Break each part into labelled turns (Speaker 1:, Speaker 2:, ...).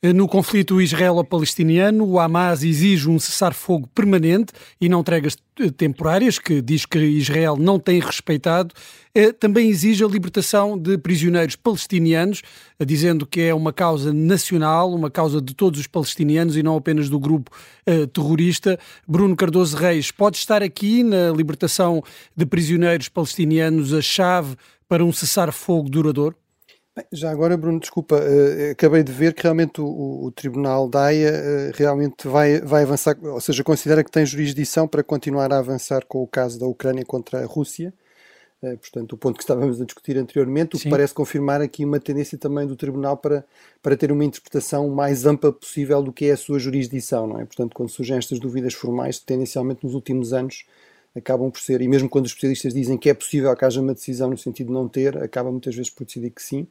Speaker 1: No conflito israelo-palestiniano, o Hamas exige um cessar-fogo permanente e não tregas temporárias, que diz que Israel não tem respeitado. Eh, também exige a libertação de prisioneiros palestinianos, eh, dizendo que é uma causa nacional, uma causa de todos os palestinianos e não apenas do grupo terrorista. Bruno Cardoso Reis, pode estar aqui na libertação de prisioneiros palestinianos a chave para um cessar-fogo duradouro?
Speaker 2: Já agora, Bruno, desculpa, uh, acabei de ver que realmente o, o Tribunal da Haia uh, realmente vai, vai avançar, ou seja, considera que tem jurisdição para continuar a avançar com o caso da Ucrânia contra a Rússia. Uh, portanto, o ponto que estávamos a discutir anteriormente, o que parece confirmar aqui uma tendência também do Tribunal para, para ter uma interpretação mais ampla possível do que é a sua jurisdição, não é? Portanto, quando surgem estas dúvidas formais, tendencialmente nos últimos anos acabam por ser, e mesmo quando os especialistas dizem que é possível que haja uma decisão no sentido de não ter, acaba muitas vezes por decidir que sim.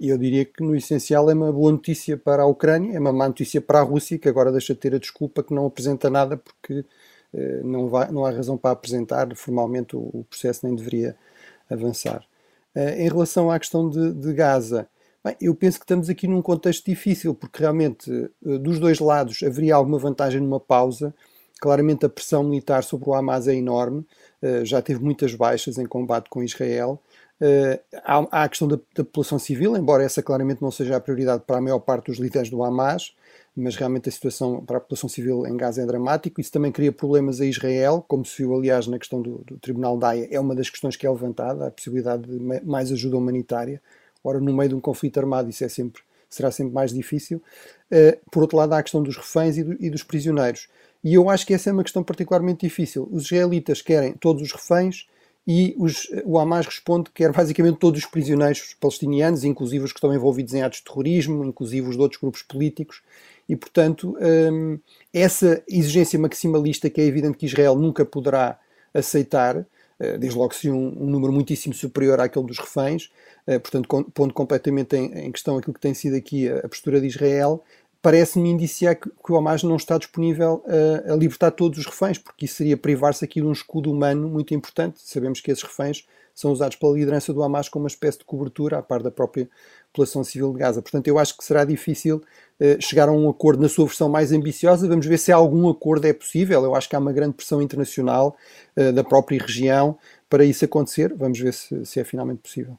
Speaker 2: E eu diria que no essencial é uma boa notícia para a Ucrânia, é uma má notícia para a Rússia, que agora deixa de ter a desculpa que não apresenta nada porque eh, não, vai, não há razão para apresentar formalmente o, o processo nem deveria avançar. Eh, em relação à questão de, de Gaza, bem, eu penso que estamos aqui num contexto difícil, porque realmente eh, dos dois lados haveria alguma vantagem numa pausa, Claramente a pressão militar sobre o Hamas é enorme, uh, já teve muitas baixas em combate com Israel. Uh, há, a questão da, da, população civil, embora essa claramente não seja a prioridade para a maior parte dos líderes do Hamas, mas realmente a situação para a população civil em Gaza é dramática. Isso também cria problemas a Israel, como se viu, aliás, na questão do, do Tribunal da Haia, é uma das questões que é levantada, a possibilidade de mais ajuda humanitária. Ora, no meio de um conflito armado, isso é sempre, será sempre mais difícil. Uh, por outro lado, há a questão dos reféns e, do, e dos prisioneiros. E eu acho que essa é uma questão particularmente difícil. Os israelitas querem todos os reféns e os, o Hamas responde que quer basicamente todos os prisioneiros palestinianos, inclusive os que estão envolvidos em atos de terrorismo, inclusive os de outros grupos políticos. E, portanto, hum, essa exigência maximalista que é evidente que Israel nunca poderá aceitar, uh, desde logo se um, um, número muitíssimo superior àquele dos reféns, uh, portanto, pondo completamente em, em, questão aquilo que tem sido aqui a postura de Israel, parece-me indiciar que, que, o Hamas não está disponível a, a, libertar todos os reféns, porque isso seria privar-se aqui de um escudo humano muito importante. Sabemos que esses reféns são usados pela liderança do Hamas como uma espécie de cobertura, à par da própria população civil de Gaza. Portanto, eu acho que será difícil uh, chegar a um acordo na sua versão mais ambiciosa. Vamos ver se algum acordo é possível. Eu acho que há uma grande pressão internacional uh, da própria região para isso acontecer. Vamos ver se, se é finalmente possível.